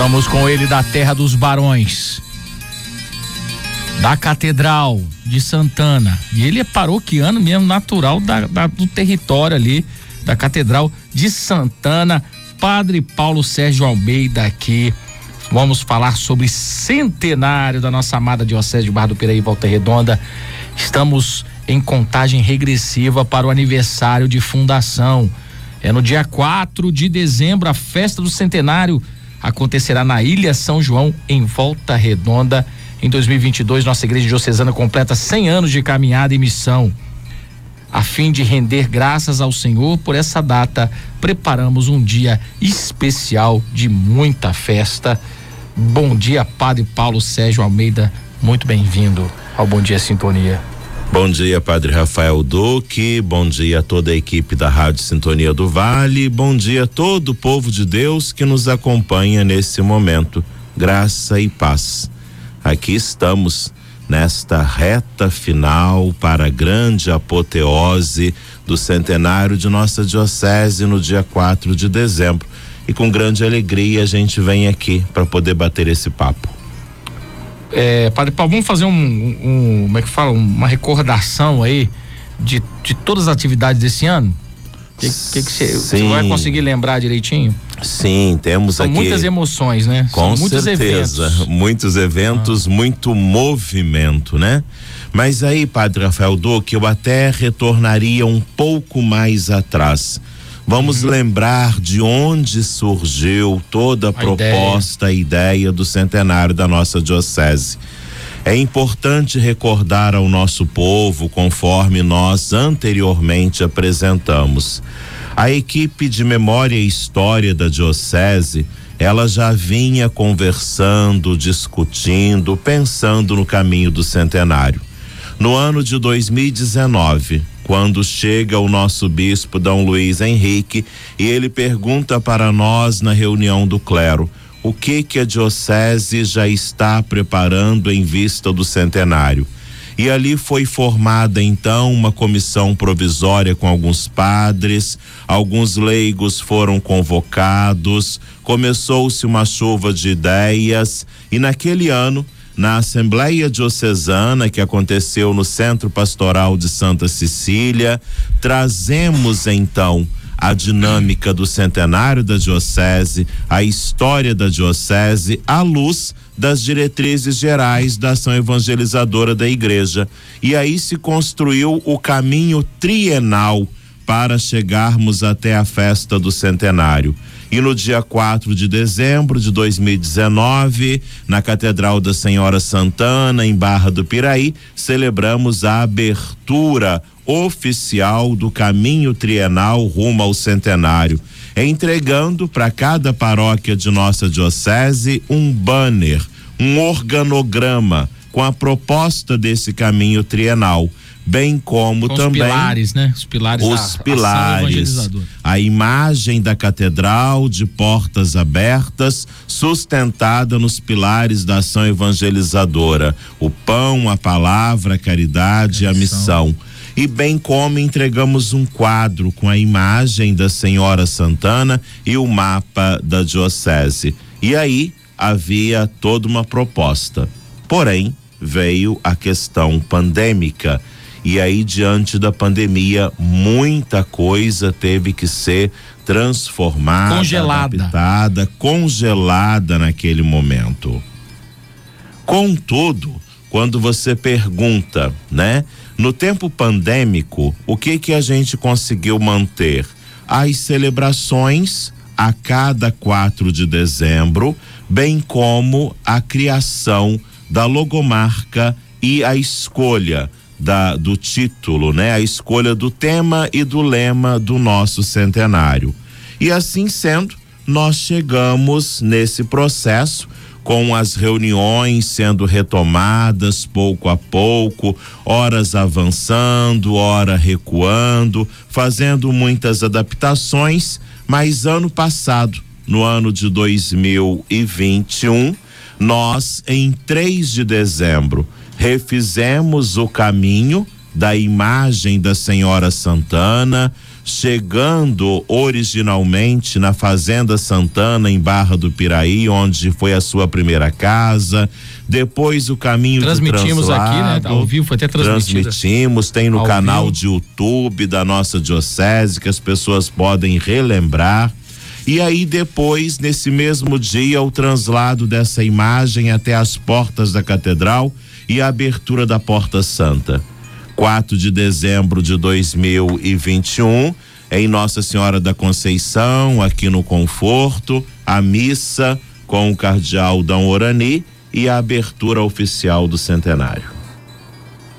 Estamos com ele da Terra dos Barões, da Catedral de Santana. E ele é paroquiano mesmo, natural da, da, do território ali, da Catedral de Santana. Padre Paulo Sérgio Almeida aqui. Vamos falar sobre centenário da nossa amada Diocese de Barra do Piraí, Volta Redonda. Estamos em contagem regressiva para o aniversário de fundação. É no dia 4 de dezembro, a festa do centenário acontecerá na Ilha São João, em Volta Redonda. Em 2022, nossa igreja diocesana completa 100 anos de caminhada e missão. A fim de render graças ao Senhor por essa data, preparamos um dia especial de muita festa. Bom dia, Padre Paulo Sérgio Almeida. Muito bem-vindo ao Bom Dia Sintonia. Bom dia, Padre Rafael Duque. Bom dia a toda a equipe da Rádio Sintonia do Vale. Bom dia a todo o povo de Deus que nos acompanha nesse momento. Graça e paz. Aqui estamos nesta reta final para a grande apoteose do centenário de nossa Diocese no dia 4 de dezembro. E com grande alegria a gente vem aqui para poder bater esse papo. É, Padre Paulo, vamos fazer um, um, como é que fala, uma recordação aí de, de todas as atividades desse ano? Que, que, que você vai conseguir lembrar direitinho? Sim, temos São aqui. muitas emoções, né? Com São muitos certeza. Eventos. Muitos eventos, ah. muito movimento, né? Mas aí, Padre Rafael Duque, eu até retornaria um pouco mais atrás. Vamos uhum. lembrar de onde surgiu toda a, a proposta, ideia. a ideia do centenário da nossa diocese. É importante recordar ao nosso povo, conforme nós anteriormente apresentamos. A equipe de memória e história da diocese, ela já vinha conversando, discutindo, pensando no caminho do centenário. No ano de 2019, quando chega o nosso bispo Dom Luiz Henrique e ele pergunta para nós na reunião do clero o que que a diocese já está preparando em vista do centenário. E ali foi formada então uma comissão provisória com alguns padres, alguns leigos foram convocados, começou-se uma chuva de ideias e naquele ano na Assembleia Diocesana que aconteceu no Centro Pastoral de Santa Cecília. Trazemos então a dinâmica do centenário da Diocese, a história da Diocese, à luz das diretrizes gerais da ação evangelizadora da Igreja. E aí se construiu o caminho trienal para chegarmos até a festa do centenário. E no dia 4 de dezembro de 2019, na Catedral da Senhora Santana, em Barra do Piraí, celebramos a abertura oficial do caminho trienal rumo ao centenário, entregando para cada paróquia de nossa diocese um banner, um organograma com a proposta desse caminho trienal bem como Com também os pilares, né? Os pilares, os da, pilares, a imagem da catedral de portas abertas, sustentada nos pilares da ação evangelizadora, o pão, a palavra, a caridade, a missão. a missão. E bem como entregamos um quadro com a imagem da Senhora Santana e o mapa da diocese. E aí havia toda uma proposta. Porém, veio a questão pandêmica e aí, diante da pandemia, muita coisa teve que ser transformada, congelada, adaptada, congelada naquele momento. Contudo, quando você pergunta, né? No tempo pandêmico, o que que a gente conseguiu manter? As celebrações a cada 4 de dezembro, bem como a criação da logomarca e a escolha da, do título, né? A escolha do tema e do lema do nosso centenário. E assim sendo, nós chegamos nesse processo com as reuniões sendo retomadas pouco a pouco, horas avançando, hora recuando, fazendo muitas adaptações, mas ano passado, no ano de 2021, nós em 3 de dezembro refizemos o caminho da imagem da Senhora Santana, chegando originalmente na Fazenda Santana, em Barra do Piraí, onde foi a sua primeira casa. Depois o caminho Transmitimos do aqui, né? Ao vivo, foi até transmitido. Transmitimos, tem no canal vivo. de YouTube da nossa diocese que as pessoas podem relembrar. E aí depois, nesse mesmo dia, o translado dessa imagem até as portas da catedral e a abertura da Porta Santa. 4 de dezembro de 2021, em Nossa Senhora da Conceição, aqui no Conforto, a missa com o cardeal Dom Orani e a abertura oficial do centenário.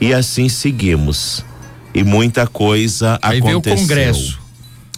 E assim seguimos. E muita coisa Aí aconteceu. Veio o congresso.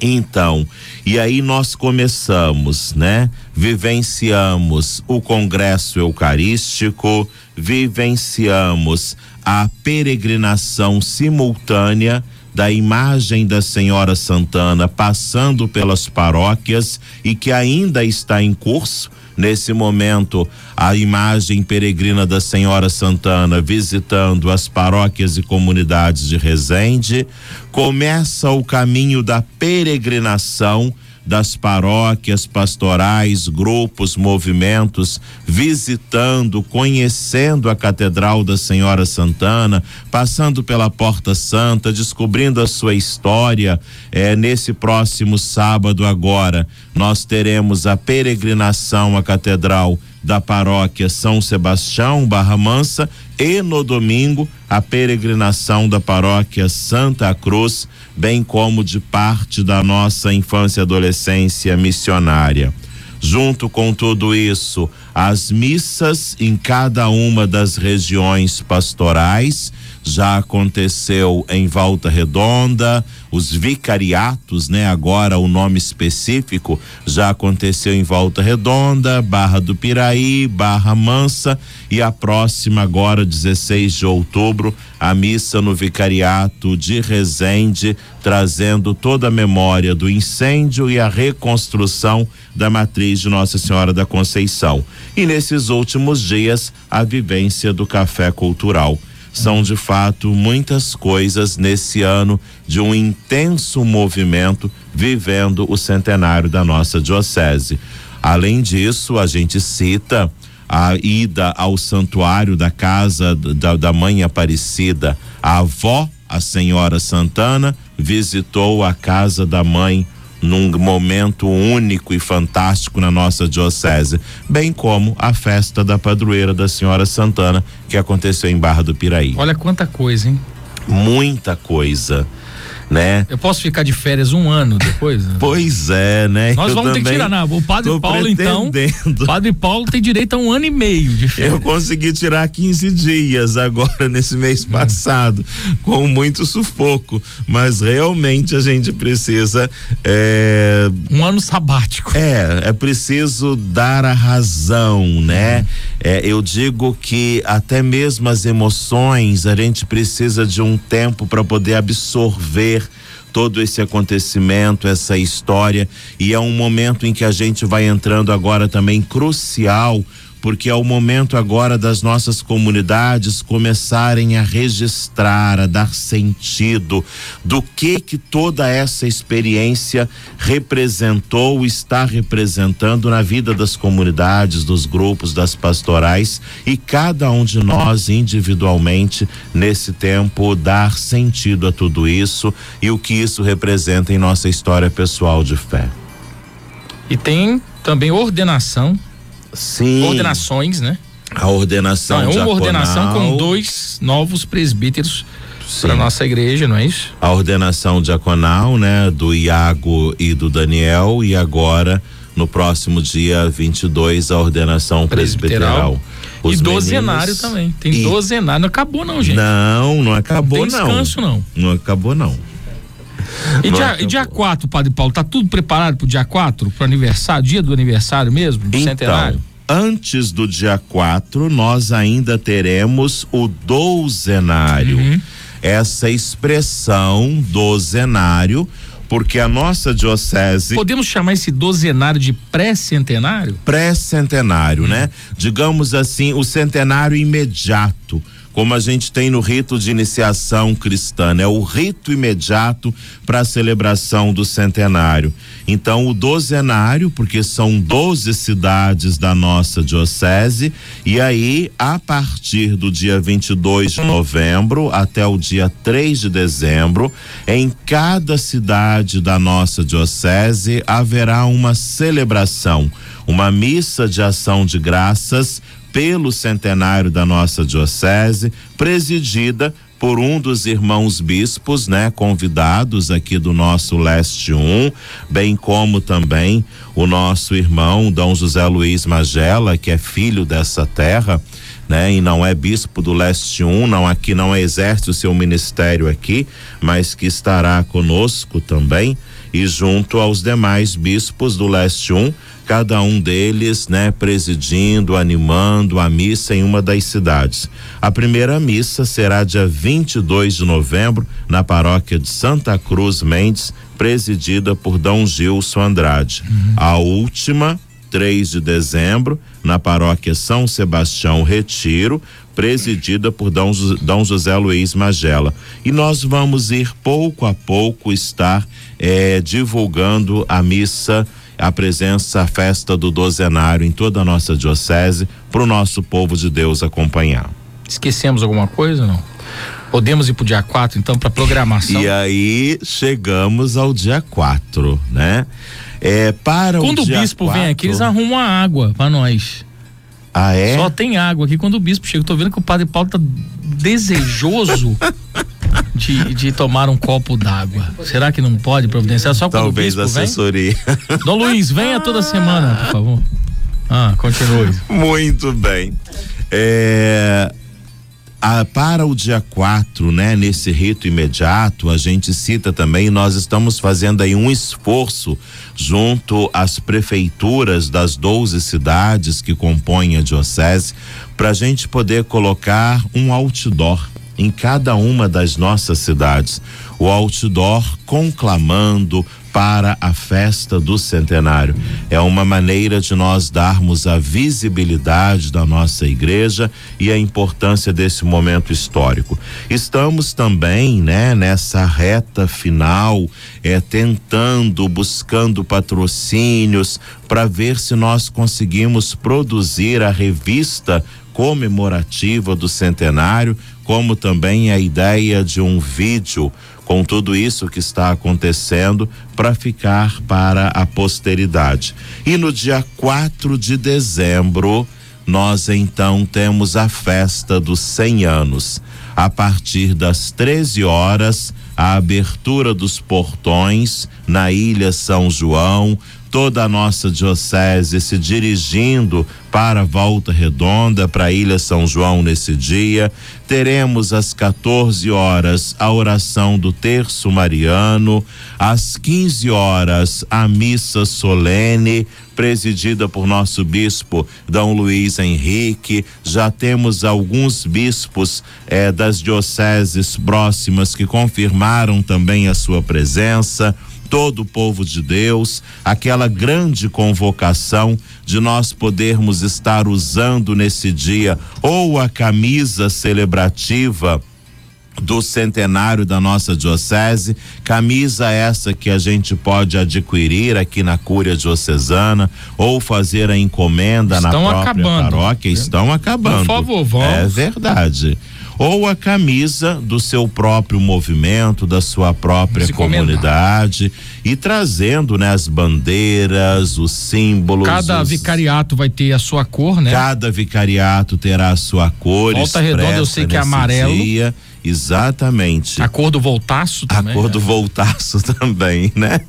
Então, e aí nós começamos, né? Vivenciamos o congresso eucarístico, vivenciamos a peregrinação simultânea da imagem da Senhora Santana passando pelas paróquias e que ainda está em curso. Nesse momento, a imagem peregrina da Senhora Santana visitando as paróquias e comunidades de Resende. Começa o caminho da peregrinação das paróquias pastorais, grupos, movimentos, visitando, conhecendo a Catedral da Senhora Santana, passando pela Porta Santa, descobrindo a sua história. É, nesse próximo sábado, agora, nós teremos a peregrinação à Catedral da paróquia São Sebastião, Barra Mansa, e no domingo a peregrinação da paróquia Santa Cruz, bem como de parte da nossa infância e adolescência missionária. Junto com tudo isso, as missas em cada uma das regiões pastorais já aconteceu em Volta Redonda, os vicariatos, né? Agora o nome específico já aconteceu em Volta Redonda, Barra do Piraí, Barra Mansa e a próxima agora 16 de outubro, a missa no vicariato de Resende, trazendo toda a memória do incêndio e a reconstrução da matriz de Nossa Senhora da Conceição. E nesses últimos dias, a vivência do café cultural são de fato muitas coisas nesse ano de um intenso movimento vivendo o centenário da nossa diocese. Além disso, a gente cita a ida ao santuário da casa da, da mãe Aparecida. A avó, a senhora Santana, visitou a casa da mãe num momento único e fantástico na nossa diocese, bem como a festa da padroeira da Senhora Santana, que aconteceu em Barra do Piraí. Olha quanta coisa, hein? Muita coisa né? Eu posso ficar de férias um ano depois? Né? pois é, né? Nós Eu vamos ter que tirar, não. O Padre Paulo, então. Padre Paulo tem direito a um ano e meio de férias. Eu consegui tirar 15 dias agora nesse mês hum. passado, com muito sufoco. Mas realmente a gente precisa. É... Um ano sabático. É, é preciso dar a razão, né? Hum. É, eu digo que até mesmo as emoções a gente precisa de um tempo para poder absorver todo esse acontecimento, essa história, e é um momento em que a gente vai entrando agora também crucial porque é o momento agora das nossas comunidades começarem a registrar, a dar sentido do que que toda essa experiência representou, está representando na vida das comunidades, dos grupos, das pastorais e cada um de nós individualmente nesse tempo dar sentido a tudo isso e o que isso representa em nossa história pessoal de fé. E tem também ordenação Sim. Ordenações, né? A ordenação não, é uma ordenação com dois novos presbíteros para nossa igreja, não é isso? A ordenação diaconal, né, do Iago e do Daniel e agora no próximo dia 22 a ordenação presbiteral. presbiteral. e dozenário também. Tem e... dozenário. Não acabou, não, gente. Não, não acabou, não. Tem descanso, não. Não acabou, não. E dia, e dia 4, Padre Paulo, tá tudo preparado pro dia 4, pro aniversário, dia do aniversário mesmo, do então, centenário? Antes do dia 4, nós ainda teremos o douzenário. Uhum. Essa expressão dozenário, porque a nossa diocese. Podemos chamar esse dozenário de pré-centenário? Pré-centenário, né? Digamos assim, o centenário imediato como a gente tem no rito de iniciação cristã, é o rito imediato para a celebração do centenário. Então, o dozenário, porque são 12 cidades da nossa diocese, e aí, a partir do dia 22 de novembro até o dia 3 de dezembro, em cada cidade da nossa diocese haverá uma celebração, uma missa de ação de graças pelo centenário da nossa diocese, presidida por um dos irmãos bispos, né, convidados aqui do nosso Leste 1, bem como também o nosso irmão Dom José Luiz Magela, que é filho dessa terra, né, e não é bispo do Leste 1, não aqui não exerce o seu ministério aqui, mas que estará conosco também e junto aos demais bispos do Leste 1 cada um deles, né, presidindo, animando a missa em uma das cidades. A primeira missa será dia 22 de novembro na paróquia de Santa Cruz Mendes, presidida por Dom Gilson Andrade. Uhum. A última, 3 de dezembro, na paróquia São Sebastião Retiro, presidida por Dom José Luiz Magela. E nós vamos ir pouco a pouco estar eh, divulgando a missa a presença, a festa do dozenário em toda a nossa diocese, para o nosso povo de Deus acompanhar. Esquecemos alguma coisa não? Podemos ir para o dia 4, então, para programação? E aí chegamos ao dia 4, né? É, para quando o, o bispo quatro... vem aqui, eles arrumam a água para nós. Ah, é? Só tem água aqui quando o bispo chega. Tô vendo que o padre Paulo tá desejoso de, de tomar um copo d'água. Será que não pode providenciar só quando Talvez o bispo assessoria. Vem? Dom Luiz, venha toda semana, por favor. Ah, continue. Muito bem. É, a, para o dia 4, né, nesse rito imediato, a gente cita também, nós estamos fazendo aí um esforço junto às prefeituras das 12 cidades que compõem a diocese, para a gente poder colocar um outdoor em cada uma das nossas cidades. O outdoor conclamando para a festa do centenário. É uma maneira de nós darmos a visibilidade da nossa igreja e a importância desse momento histórico. Estamos também, né, nessa reta final, é tentando, buscando patrocínios para ver se nós conseguimos produzir a revista comemorativa do centenário, como também a ideia de um vídeo com tudo isso que está acontecendo para ficar para a posteridade. E no dia 4 de dezembro, nós então temos a festa dos 100 anos. A partir das 13 horas, a abertura dos portões na Ilha São João, toda a nossa diocese se dirigindo para Volta Redonda, para a Ilha São João nesse dia. Teremos às 14 horas a oração do Terço Mariano, às 15 horas a missa solene, presidida por nosso bispo Dom Luiz Henrique. Já temos alguns bispos eh, das dioceses próximas que confirmaram também a sua presença todo o povo de Deus, aquela grande convocação de nós podermos estar usando nesse dia ou a camisa celebrativa do centenário da nossa diocese, camisa essa que a gente pode adquirir aqui na Cúria Diocesana ou fazer a encomenda estão na própria acabando. paróquia, estão acabando. Por favor, vamos. É verdade ou a camisa do seu próprio movimento, da sua própria comunidade e trazendo, né, as bandeiras, os símbolos. Cada os... vicariato vai ter a sua cor, né? Cada vicariato terá a sua cor. Volta Redonda eu sei que é amarelo. Dia. Exatamente. A cor do voltaço também. A cor do né? voltaço também, né?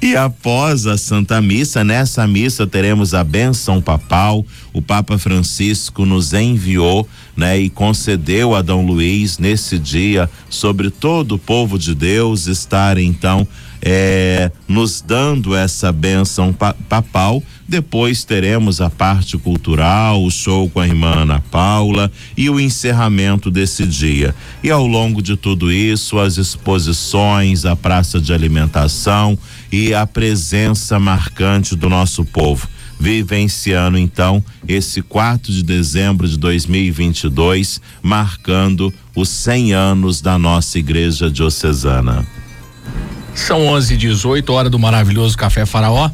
E após a Santa Missa, nessa missa teremos a benção papal. O Papa Francisco nos enviou, né, e concedeu a Dom Luiz nesse dia sobre todo o povo de Deus estar então é, nos dando essa bênção pa papal. Depois teremos a parte cultural, o show com a irmã Ana Paula e o encerramento desse dia. E ao longo de tudo isso, as exposições, a praça de alimentação e a presença marcante do nosso povo vivenciando então esse 4 de dezembro de 2022, marcando os 100 anos da nossa igreja diocesana. São 11 e 18 hora do maravilhoso Café Faraó.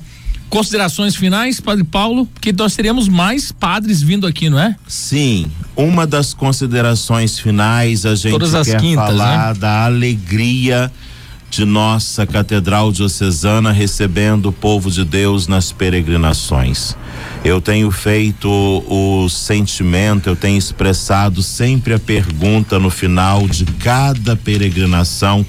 Considerações finais, Padre Paulo, que nós teremos mais padres vindo aqui, não é? Sim, uma das considerações finais a gente Todas quer quintas, falar né? da alegria de nossa Catedral Diocesana recebendo o povo de Deus nas peregrinações. Eu tenho feito o sentimento, eu tenho expressado sempre a pergunta no final de cada peregrinação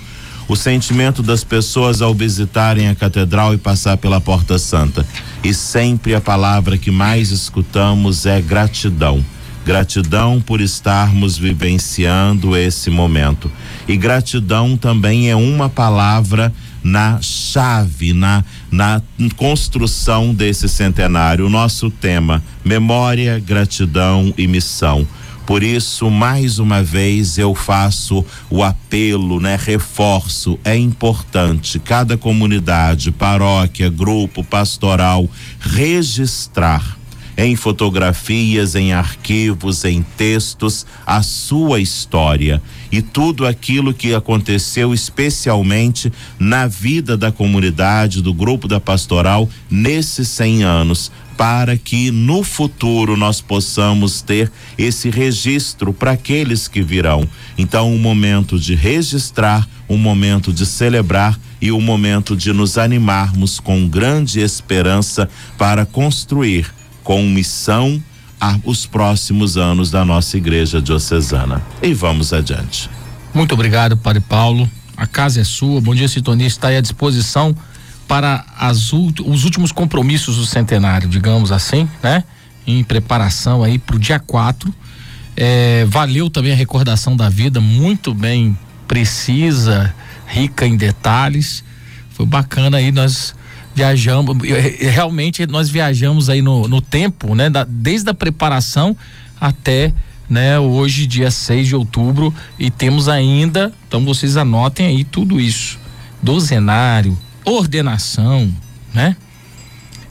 o sentimento das pessoas ao visitarem a catedral e passar pela Porta Santa. E sempre a palavra que mais escutamos é gratidão. Gratidão por estarmos vivenciando esse momento. E gratidão também é uma palavra na chave, na, na construção desse centenário. O nosso tema: memória, gratidão e missão. Por isso, mais uma vez, eu faço o apelo, né? Reforço, é importante cada comunidade, paróquia, grupo pastoral registrar em fotografias, em arquivos, em textos, a sua história e tudo aquilo que aconteceu, especialmente na vida da comunidade, do grupo da pastoral, nesses 100 anos, para que no futuro nós possamos ter esse registro para aqueles que virão. Então, um momento de registrar, um momento de celebrar e um momento de nos animarmos com grande esperança para construir com missão os próximos anos da nossa igreja diocesana. E vamos adiante. Muito obrigado, Padre Paulo. A casa é sua. Bom dia, Sintonia está aí à disposição para as, os últimos compromissos do centenário, digamos assim, né? Em preparação aí para o dia 4. É, valeu também a recordação da vida, muito bem precisa, rica em detalhes. Foi bacana aí, nós viajamos, realmente nós viajamos aí no, no tempo, né? Da, desde a preparação até né, hoje, dia 6 de outubro, e temos ainda, então vocês anotem aí tudo isso. Dozenário, ordenação, né?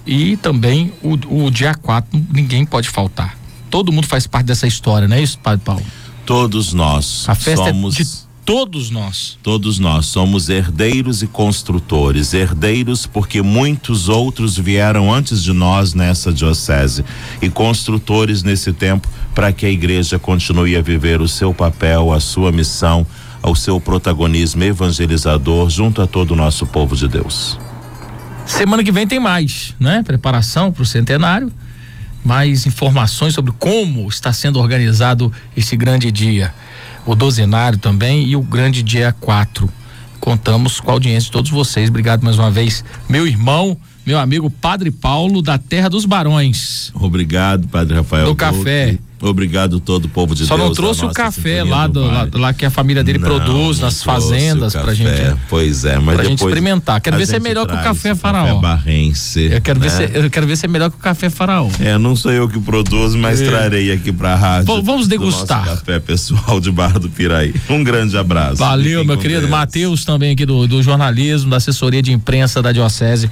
E também o, o dia 4, ninguém pode faltar. Todo mundo faz parte dessa história, não é isso, Padre Paulo? Todos nós. A festa somos... é de todos nós. Todos nós somos herdeiros e construtores. Herdeiros porque muitos outros vieram antes de nós nessa diocese. E construtores nesse tempo para que a igreja continue a viver o seu papel, a sua missão, ao seu protagonismo evangelizador junto a todo o nosso povo de Deus. Semana que vem tem mais, né? Preparação para o centenário, mais informações sobre como está sendo organizado esse grande dia. O dozenário também e o grande dia 4. Contamos com a audiência de todos vocês. Obrigado mais uma vez, meu irmão, meu amigo Padre Paulo da Terra dos Barões. Obrigado, Padre Rafael. Do café. Obrigado todo o povo de Só Deus. Só não trouxe o café lá, do, lá, lá, que a família dele não, produz não nas fazendas pra gente. Pois é, mas pra gente experimentar. Quero ver se é melhor que o café faraó. Café barrense. Eu quero, né? ver se, eu quero ver se é melhor que o café faraó. É, não sou eu que produzo, mas é. trarei aqui pra rádio. V vamos degustar. café pessoal de Barra do Piraí. Um grande abraço. Valeu, meu querido. Matheus também aqui do, do jornalismo, da assessoria de imprensa da Diocese.